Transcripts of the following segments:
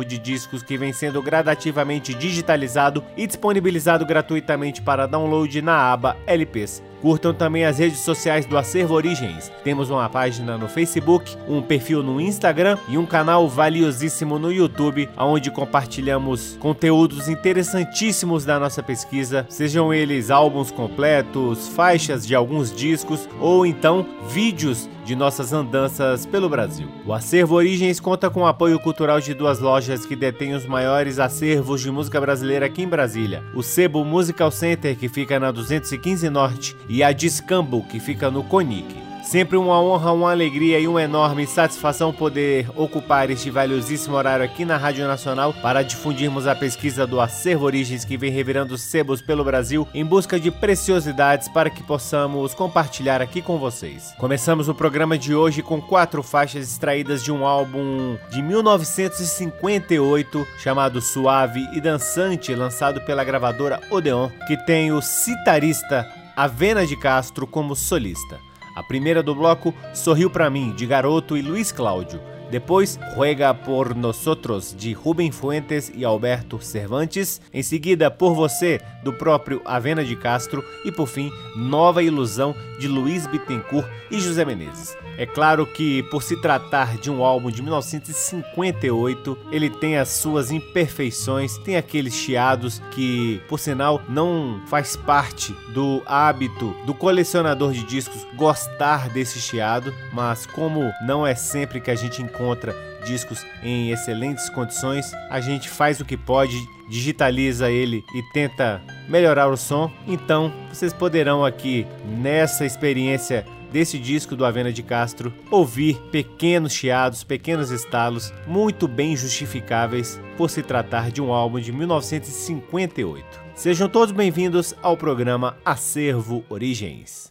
acervo de discos que vem sendo gradativamente digitalizado e disponibilizado gratuitamente para download na aba LPs. Curtam também as redes sociais do Acervo Origens. Temos uma página no Facebook, um perfil no Instagram e um canal valiosíssimo no YouTube, onde compartilhamos conteúdos interessantíssimos da nossa pesquisa, sejam eles álbuns completos, faixas de alguns discos ou então vídeos de nossas andanças pelo Brasil. O Acervo Origens conta com o apoio cultural de duas lojas que detêm os maiores acervos de música brasileira aqui em Brasília: o Sebo Musical Center, que fica na 215 Norte, e a Discambo, que fica no Conic. Sempre uma honra, uma alegria e uma enorme satisfação poder ocupar este valiosíssimo horário aqui na Rádio Nacional para difundirmos a pesquisa do Acervo Origens que vem revirando sebos pelo Brasil em busca de preciosidades para que possamos compartilhar aqui com vocês. Começamos o programa de hoje com quatro faixas extraídas de um álbum de 1958 chamado Suave e Dançante, lançado pela gravadora Odeon, que tem o citarista Avena de Castro como solista. A primeira do bloco, Sorriu para mim, de Garoto e Luiz Cláudio. Depois, Ruega por Nosotros, de Rubem Fuentes e Alberto Cervantes. Em seguida, Por Você, do próprio Avena de Castro. E por fim, Nova Ilusão, de Luiz Bittencourt e José Menezes. É claro que, por se tratar de um álbum de 1958, ele tem as suas imperfeições, tem aqueles chiados que, por sinal, não faz parte do hábito do colecionador de discos gostar desse chiado, mas como não é sempre que a gente encontra discos em excelentes condições, a gente faz o que pode, digitaliza ele e tenta melhorar o som. Então, vocês poderão aqui nessa experiência desse disco do Avena de Castro, ouvir pequenos chiados, pequenos estalos, muito bem justificáveis por se tratar de um álbum de 1958. Sejam todos bem-vindos ao programa Acervo Origens.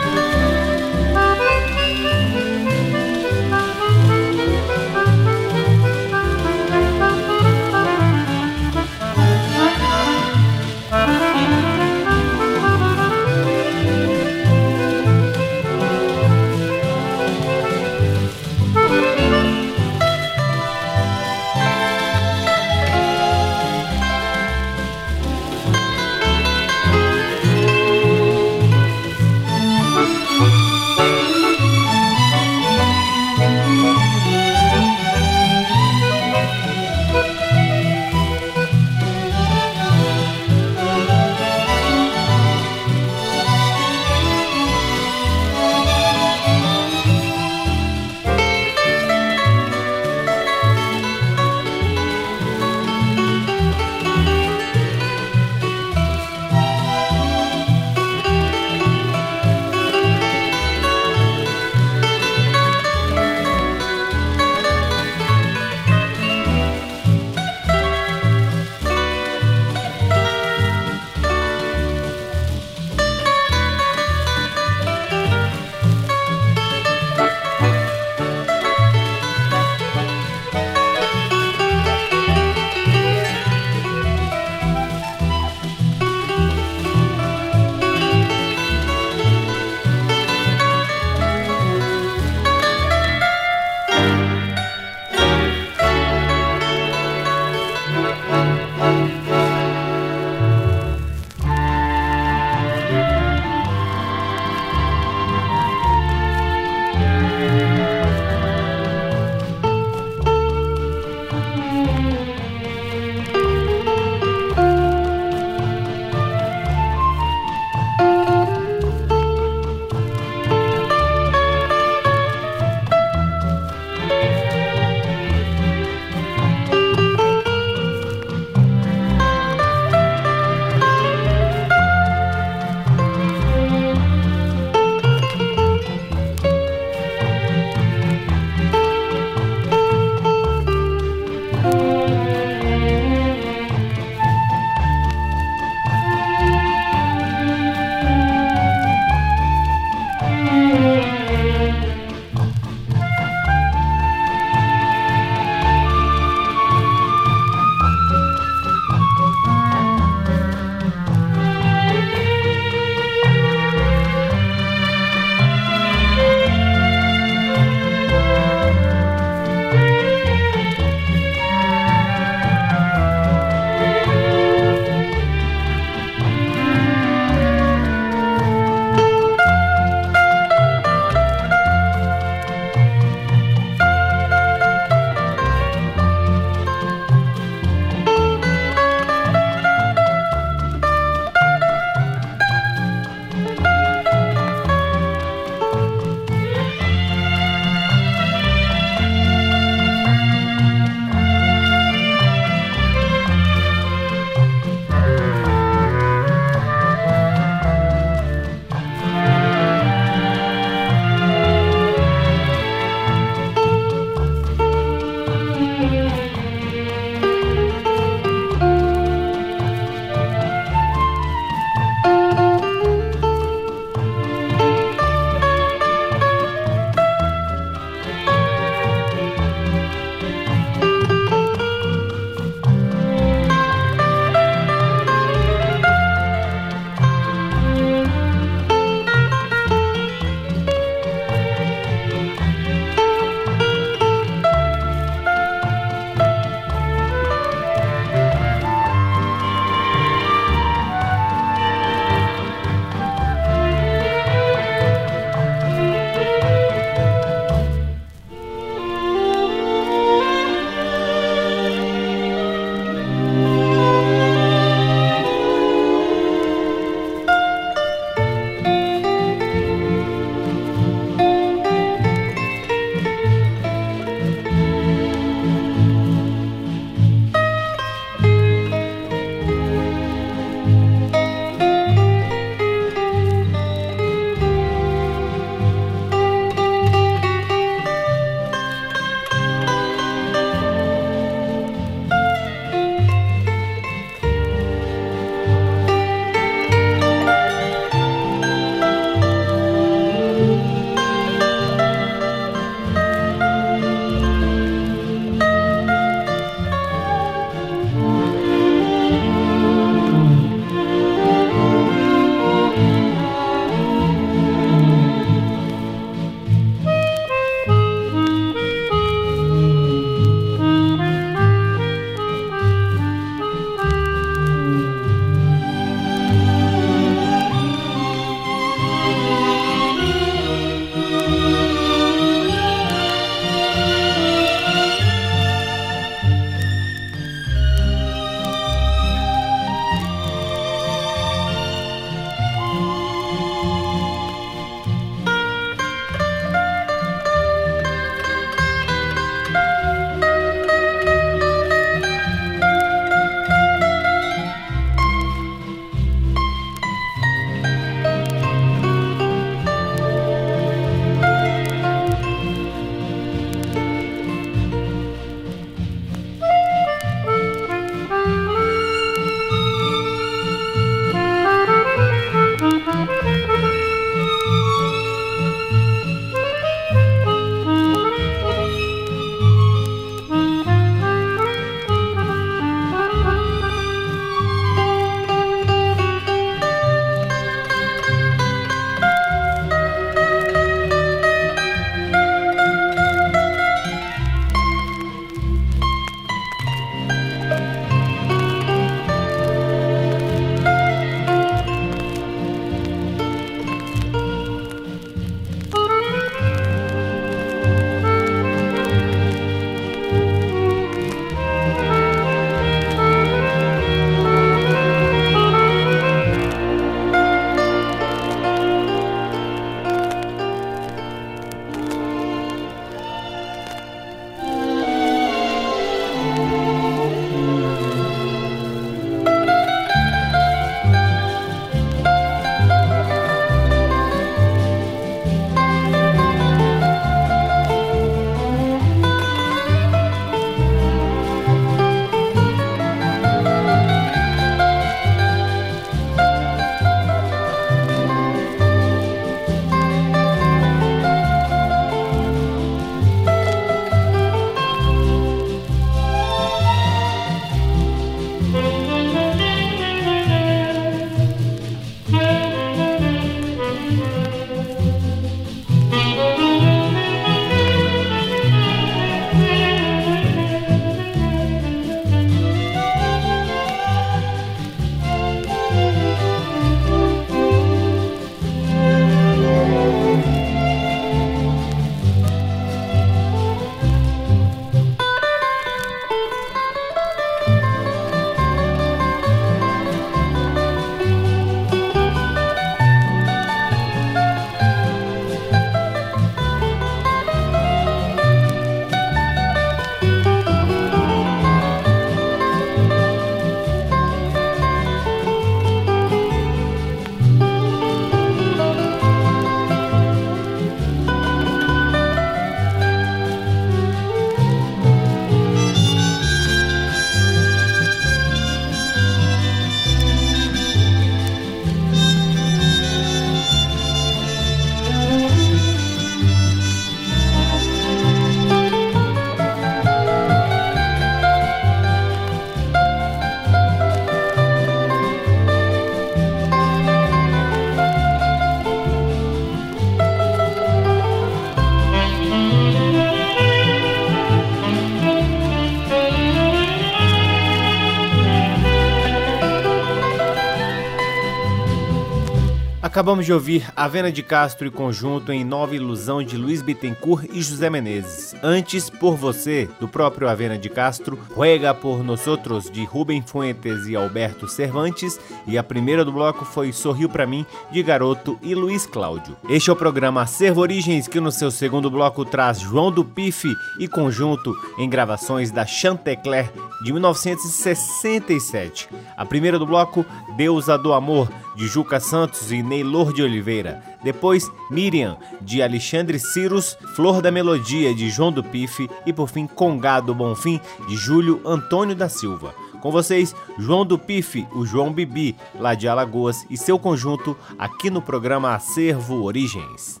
Acabamos de ouvir Avena de Castro e Conjunto em Nova Ilusão de Luiz Bittencourt e José Menezes. Antes, Por Você, do próprio Avena de Castro, Ruega por Nosotros, de Rubem Fuentes e Alberto Cervantes, e a primeira do bloco foi Sorriu para mim, de Garoto e Luiz Cláudio. Este é o programa Acervo Origens, que no seu segundo bloco traz João do Pife e Conjunto em gravações da Chantecler de 1967. A primeira do bloco, Deusa do Amor, de Juca Santos e Neylor de Oliveira. Depois, Miriam, de Alexandre Cirus, Flor da Melodia, de João do Pife e, por fim, Congado Bonfim, de Júlio Antônio da Silva. Com vocês, João do Pife, o João Bibi, lá de Alagoas, e seu conjunto aqui no programa Acervo Origens.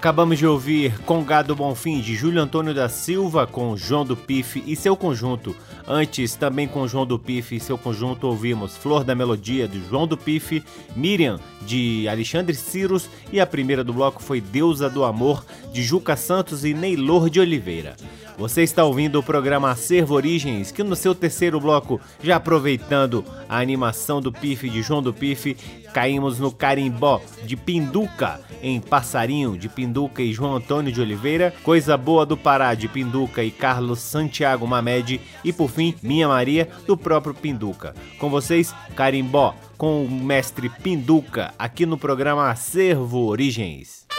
Acabamos de ouvir Congado Bonfim de Júlio Antônio da Silva com João do Pife e seu conjunto. Antes, também com João do Pife e seu conjunto, ouvimos Flor da Melodia de João do Pife, Miriam de Alexandre Ciros e a primeira do bloco foi Deusa do Amor de Juca Santos e Neylor de Oliveira. Você está ouvindo o programa Acervo Origens, que no seu terceiro bloco, já aproveitando a animação do Pife de João do Pife, caímos no Carimbó de Pinduca, em Passarinho de Pinduca e João Antônio de Oliveira, Coisa Boa do Pará de Pinduca e Carlos Santiago Mamed e por fim Minha Maria do próprio Pinduca. Com vocês, Carimbó com o mestre Pinduca aqui no programa Acervo Origens.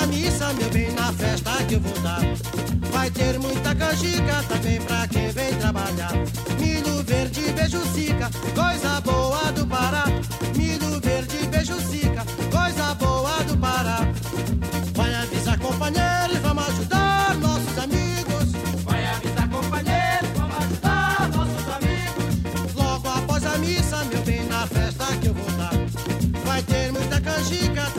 Logo após a missa, meu bem, na festa que eu vou dar. Vai ter muita canjica também pra quem vem trabalhar. Milho verde, beijo sica, coisa boa do Pará. Milho verde, beijo sica, coisa boa do Pará. Vai avisar companheiros, vamos ajudar nossos amigos. Vai avisar companheiros, vamos ajudar nossos amigos. Logo após a missa, meu bem, na festa que eu vou dar. Vai ter muita canjica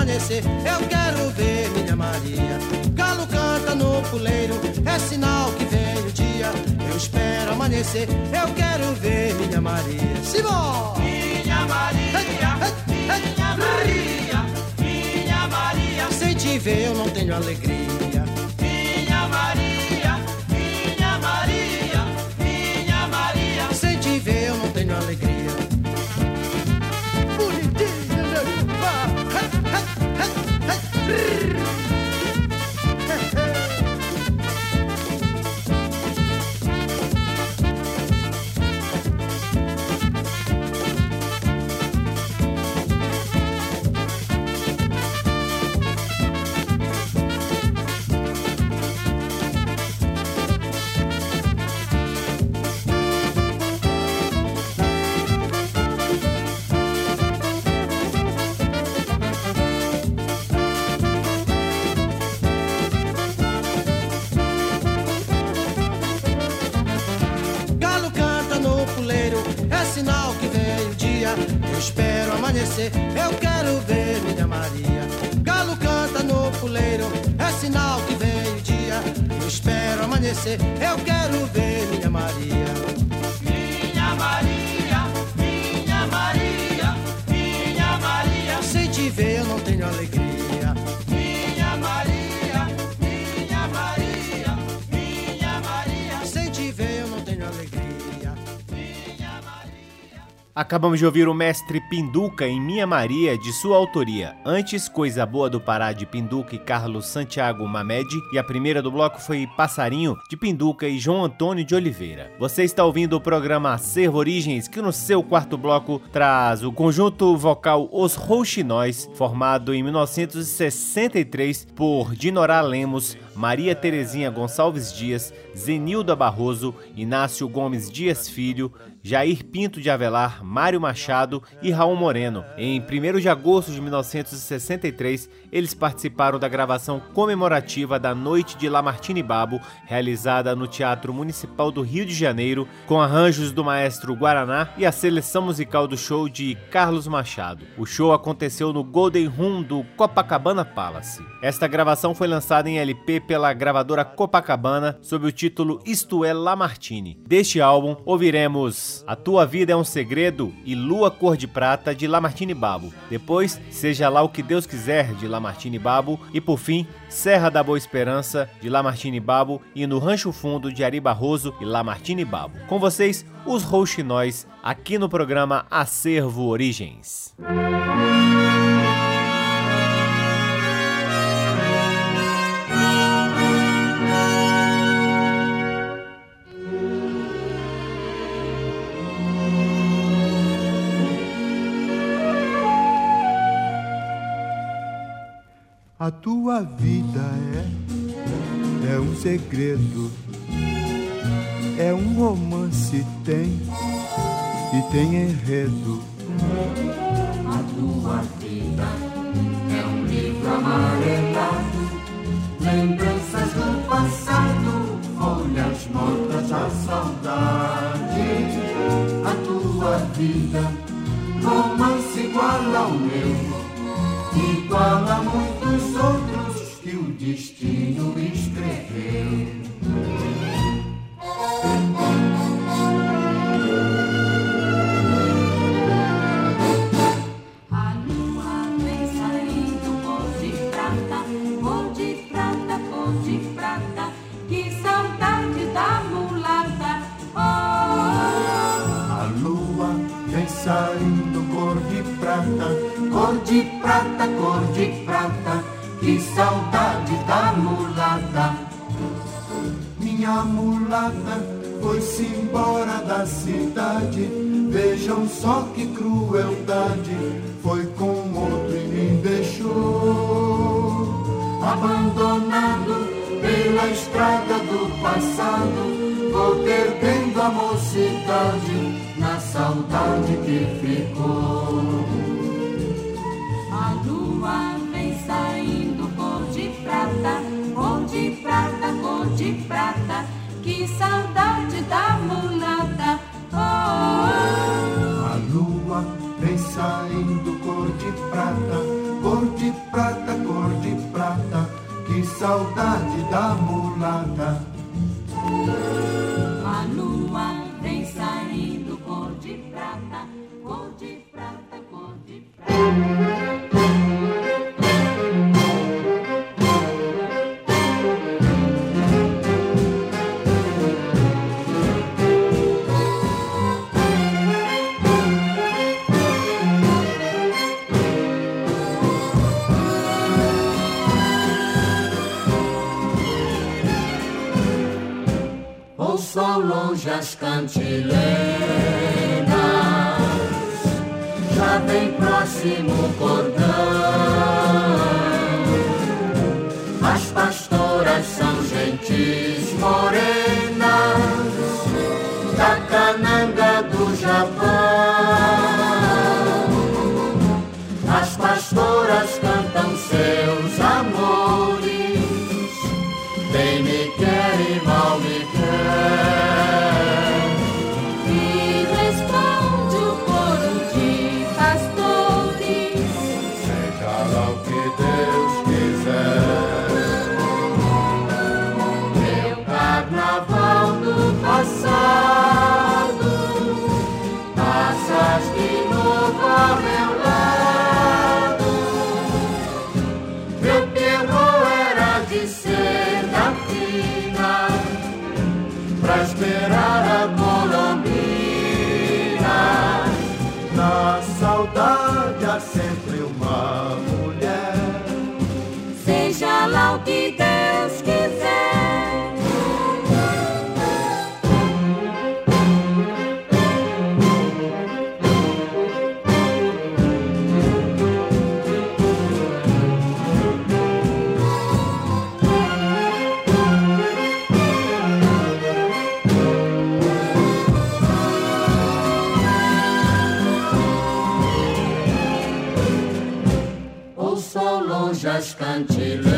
amanhecer, eu quero ver minha Maria. Galo canta no puleiro, é sinal que vem o dia. Eu espero amanhecer, eu quero ver minha Maria. Simão! Minha Maria, minha Maria, minha Maria, Sem te ver eu não tenho alegria. Brrr. Eu quero ver minha Maria. Galo canta no puleiro, é sinal que vem o dia. Eu espero amanhecer, eu quero ver minha Maria. Minha Maria, minha Maria, minha Maria, Sem te ver eu não tenho alegria. Acabamos de ouvir o mestre Pinduca em Minha Maria, de sua autoria. Antes, Coisa Boa do Pará, de Pinduca e Carlos Santiago Mamede. E a primeira do bloco foi Passarinho, de Pinduca e João Antônio de Oliveira. Você está ouvindo o programa Acervo Origens, que no seu quarto bloco traz o conjunto vocal Os Rouxinóis, formado em 1963 por Dinorá Lemos, Maria Terezinha Gonçalves Dias, Zenilda Barroso, Inácio Gomes Dias Filho, Jair Pinto de Avelar, Mário Machado e Raul Moreno. Em 1 de agosto de 1963, eles participaram da gravação comemorativa da Noite de Lamartine Babo, realizada no Teatro Municipal do Rio de Janeiro, com arranjos do maestro Guaraná e a seleção musical do show de Carlos Machado. O show aconteceu no Golden Room do Copacabana Palace. Esta gravação foi lançada em LP pela gravadora Copacabana sob o título Isto é Lamartine. Deste álbum, ouviremos A Tua Vida é um Segredo e Lua Cor de Prata de Lamartine Babo. Depois, Seja Lá o que Deus Quiser de Lamartine Babo. E por fim, Serra da Boa Esperança de Lamartine Babo e No Rancho Fundo de Ari Barroso e Lamartine Babo. Com vocês, os Rouxinóis, aqui no programa Acervo Origens. A tua vida é, é um segredo, é um romance, tem e tem enredo. A tua vida é um livro amarelado, lembranças do passado, folhas mortas da saudade. A tua vida, romance igual ao meu igual a outros que que ficou. a lua Ouço ao longe as cantilenas, já bem próximo o cordão. As pastoras são gentis morenas, da cananga do Japão. As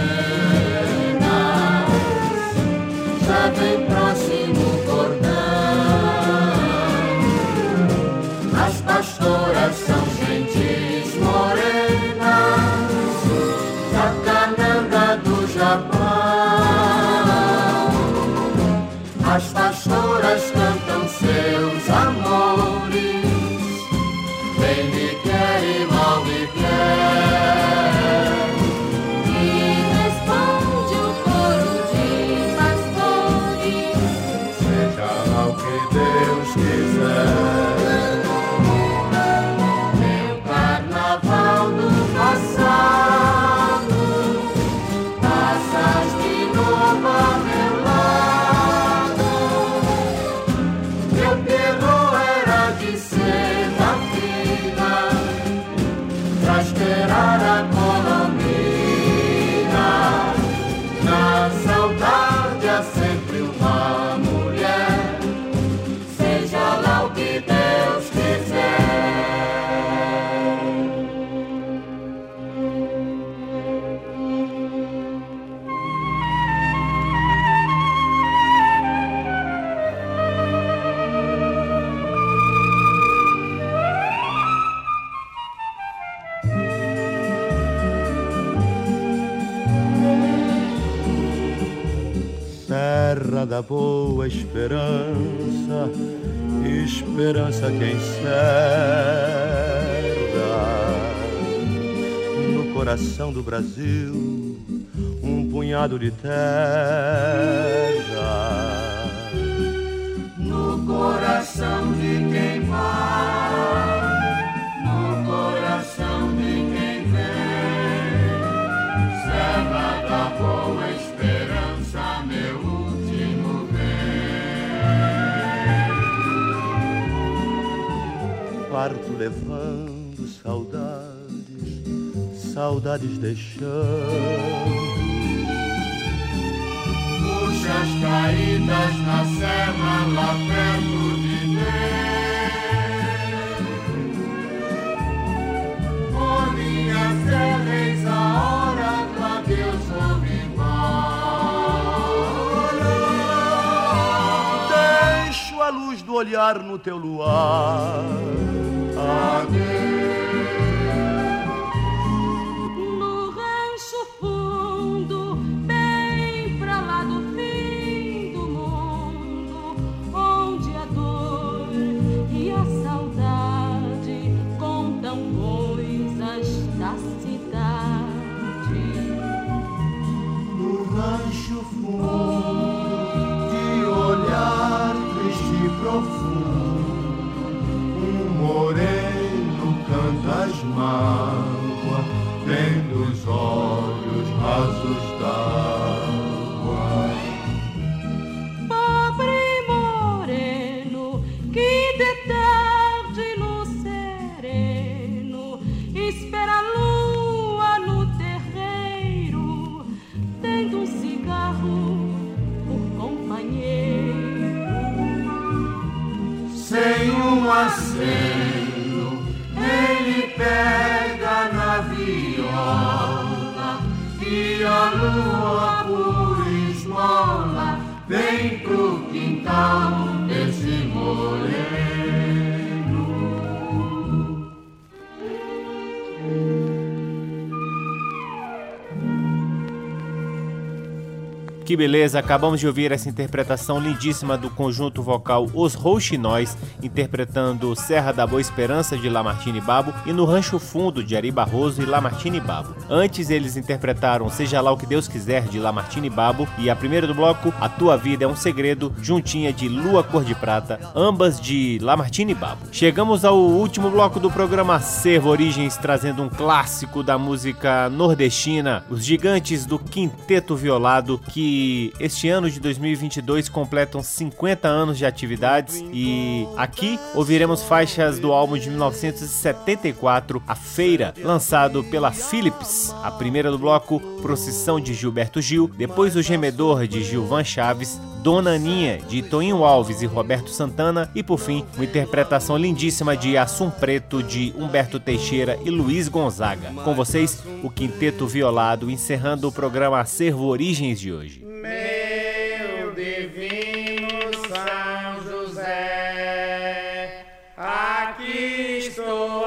esperança quem serra no coração do Brasil um punhado de terra. No coração de quem vai, levando saudades, saudades deixando. Puxas caídas na serra lá perto de Deus. Por minha serra eis a hora do adeus embora. Deixo a luz do olhar no teu luar no canta Que beleza, acabamos de ouvir essa interpretação lindíssima do conjunto vocal Os Rouxinóis, interpretando Serra da Boa Esperança de Lamartine Babo e No Rancho Fundo de Ari Barroso e Lamartine Babo. Antes eles interpretaram Seja Lá o que Deus Quiser de Lamartine Babo e a primeira do bloco A Tua Vida é um Segredo, juntinha de Lua Cor de Prata, ambas de Lamartine Babo. Chegamos ao último bloco do programa Servo Origens, trazendo um clássico da música nordestina, os gigantes do Quinteto Violado, que este ano de 2022 completam 50 anos de atividades e aqui ouviremos faixas do álbum de 1974, A Feira, lançado pela Philips. A primeira do bloco, Procissão de Gilberto Gil, depois O Gemedor de Gilvan Chaves, Dona Aninha de Toninho Alves e Roberto Santana e por fim, uma interpretação lindíssima de Assum Preto de Humberto Teixeira e Luiz Gonzaga. Com vocês, o Quinteto Violado encerrando o programa Acervo Origens de hoje. Meu divino São José, aqui estou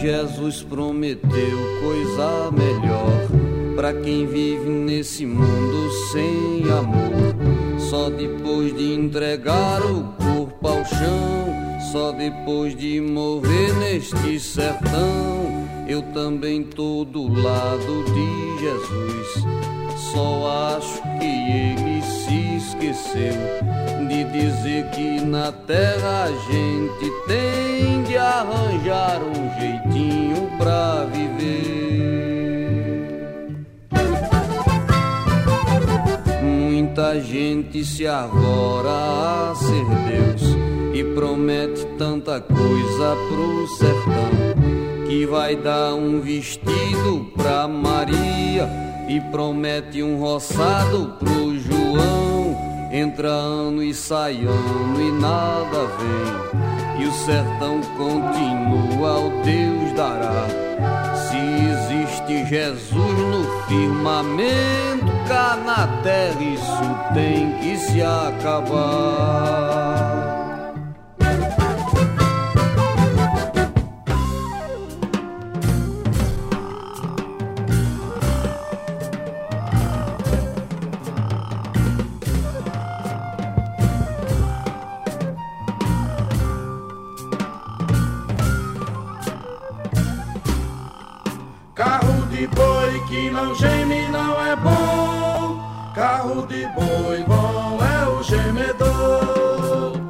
Jesus prometeu coisa melhor para quem vive nesse mundo sem amor. Só depois de entregar o corpo ao chão só depois de morrer neste sertão, eu também tô do lado de Jesus. Só acho que ele esqueceu de dizer que na terra a gente tem de arranjar um jeitinho pra viver. Muita gente se arvora a ser Deus e promete tanta coisa pro sertão que vai dar um vestido pra Maria e promete um roçado pro João. Entra ano e sai ano e nada vem, e o sertão continua, o Deus dará. Se existe Jesus no firmamento, cá na terra isso tem que se acabar. Carro de boi bom é o gemedor.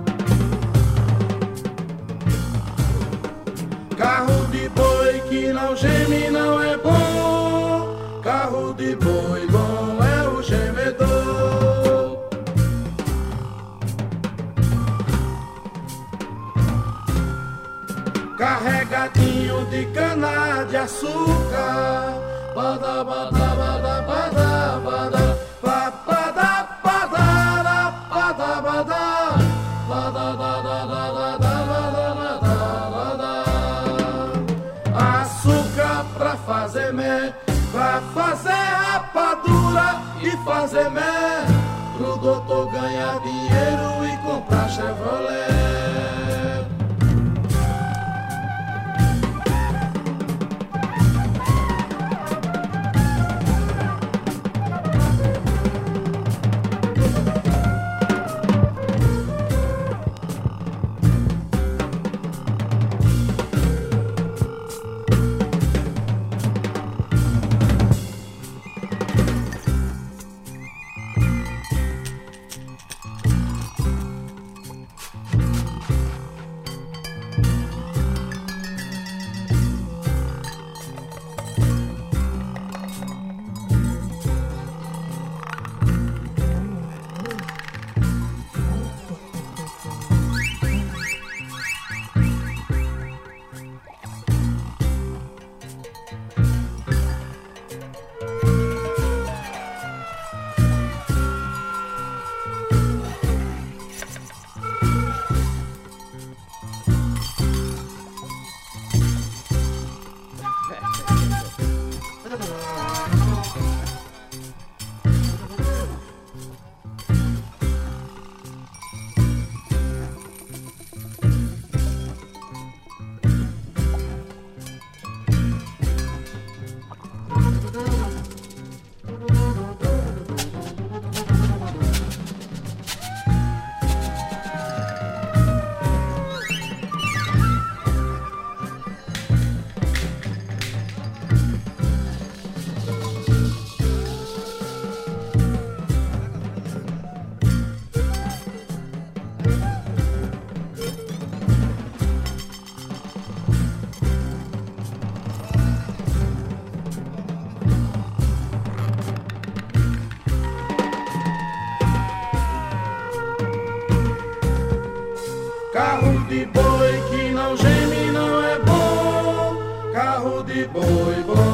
Carro de boi que não geme não é bom. Carro de boi bom é o gemedor. Carregadinho de cana de açúcar bada fazer mé pro doutor ganhar dinheiro e comprar Chevrolet Carro de boi que não geme não é bom. Carro de boi, bom.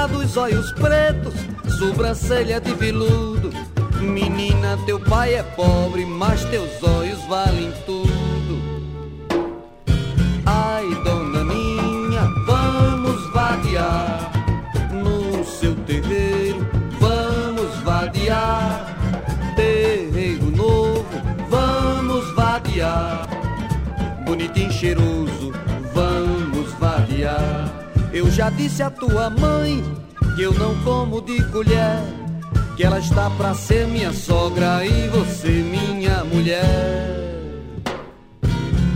Menina dos olhos pretos, sobrancelha de veludo. Menina, teu pai é pobre, mas teus olhos valem tudo. Ai, dona minha, vamos vadiar no seu terreiro, vamos vadiar. Terreiro novo, vamos vadiar. Bonitinho cheiroso, vamos vadiar. Eu já disse à tua mãe que eu não como de colher, que ela está pra ser minha sogra e você minha mulher.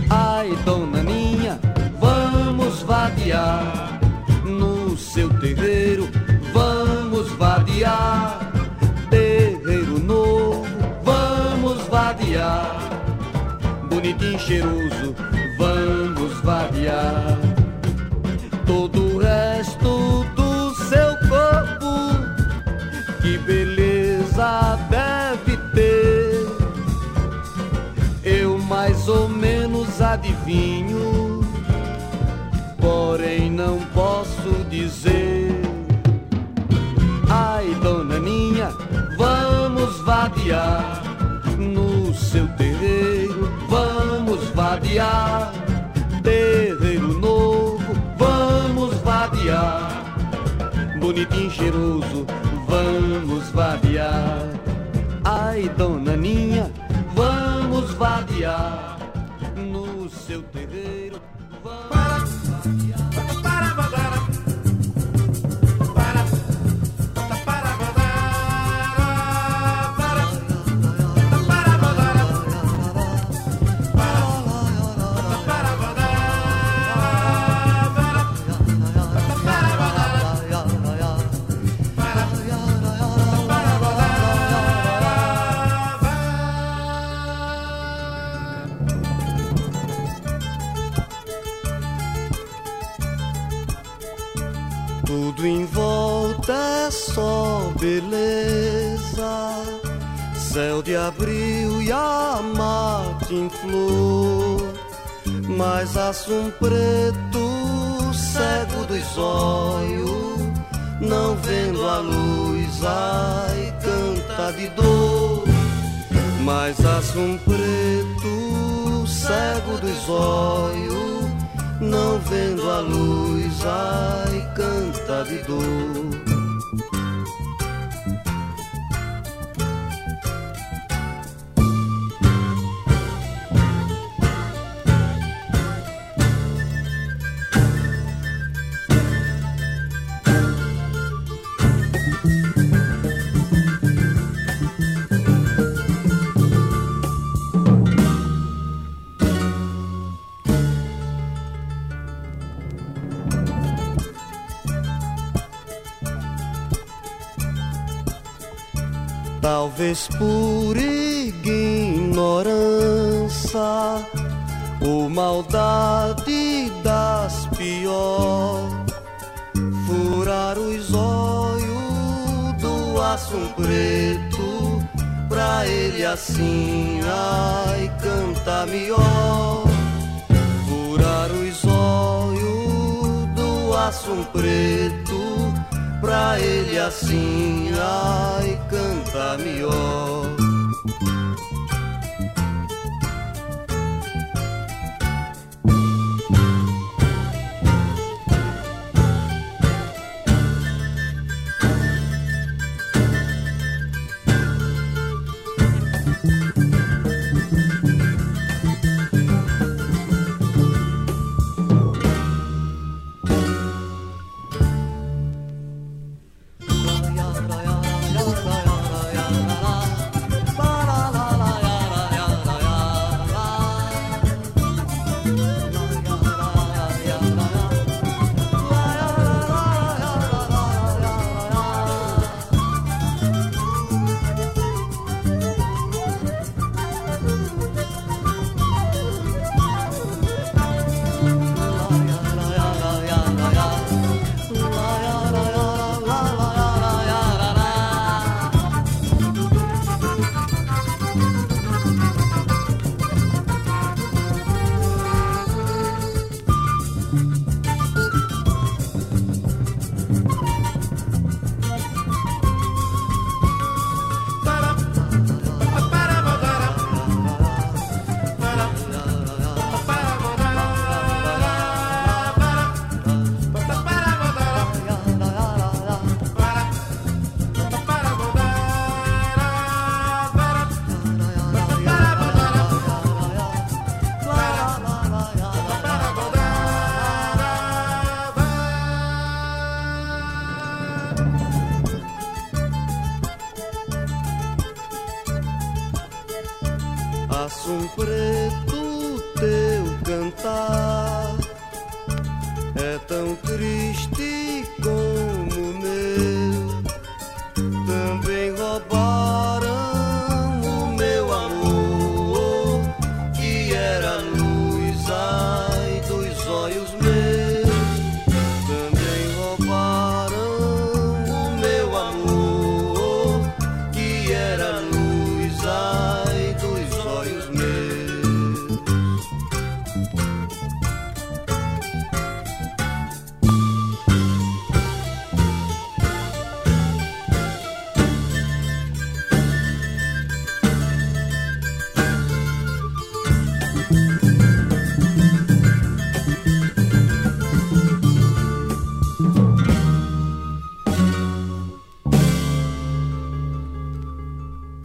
Ai, dona Ninha, vamos vadiar no seu terreiro, vamos vadiar. Terreiro novo, vamos vadiar. Bonitinho, cheiroso, vamos vadiar. Todo adivinho, porém não posso dizer. Ai, dona Ninha, vamos vadiar no seu terreiro, vamos vadiar. Terreiro novo, vamos vadiar. Bonitinho, cheiroso, vamos vadiar. Ai, dona Ninha, vamos vadiar flor. Mas assum preto, cego dos olhos, não vendo a luz, ai, canta de dor. Mas assum preto, cego dos olhos, não vendo a luz, ai, canta de dor. Talvez por ignorância ou maldade das pior, furar os olhos do assum preto, pra ele assim, ai, canta melhor. Furar os olhos do assum preto, pra ele assim, ai, canta melhor. Assum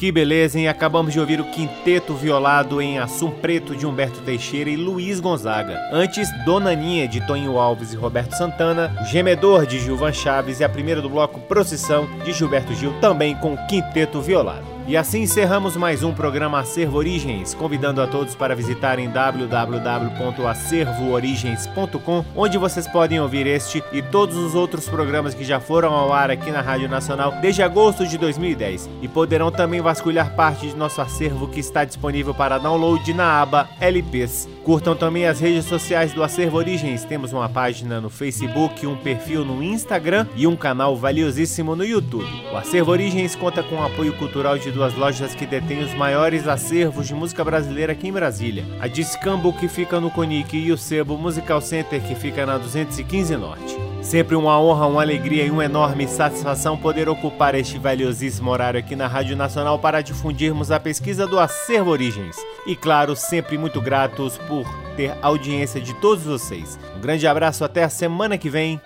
Que beleza, hein? Acabamos de ouvir o quinteto violado em Assum Preto de Humberto Teixeira e Luiz Gonzaga. Antes, Dona Aninha de Tonho Alves e Roberto Santana, Gemedor de Gilvan Chaves e a primeira do bloco Procissão de Gilberto Gil, também com quinteto violado. E assim encerramos mais um programa Acervo Origens, convidando a todos para visitarem www.acervoorigens.com, onde vocês podem ouvir este e todos os outros programas que já foram ao ar aqui na Rádio Nacional desde agosto de 2010 e poderão também vasculhar parte de nosso acervo que está disponível para download na aba LPs. Curtam também as redes sociais do Acervo Origens. Temos uma página no Facebook, um perfil no Instagram e um canal valiosíssimo no YouTube. O Acervo Origens conta com o apoio cultural de duas lojas que detêm os maiores acervos de música brasileira aqui em Brasília. A Discambo, que fica no Conic, e o Sebo Musical Center, que fica na 215 Norte. Sempre uma honra, uma alegria e uma enorme satisfação poder ocupar este valiosíssimo horário aqui na Rádio Nacional para difundirmos a pesquisa do Acervo Origens. E claro, sempre muito gratos por ter audiência de todos vocês. Um grande abraço, até a semana que vem.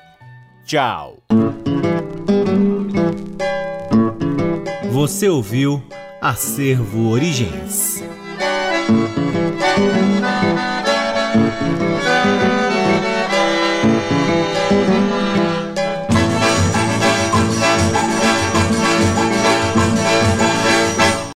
Tchau! Você ouviu Acervo Origens.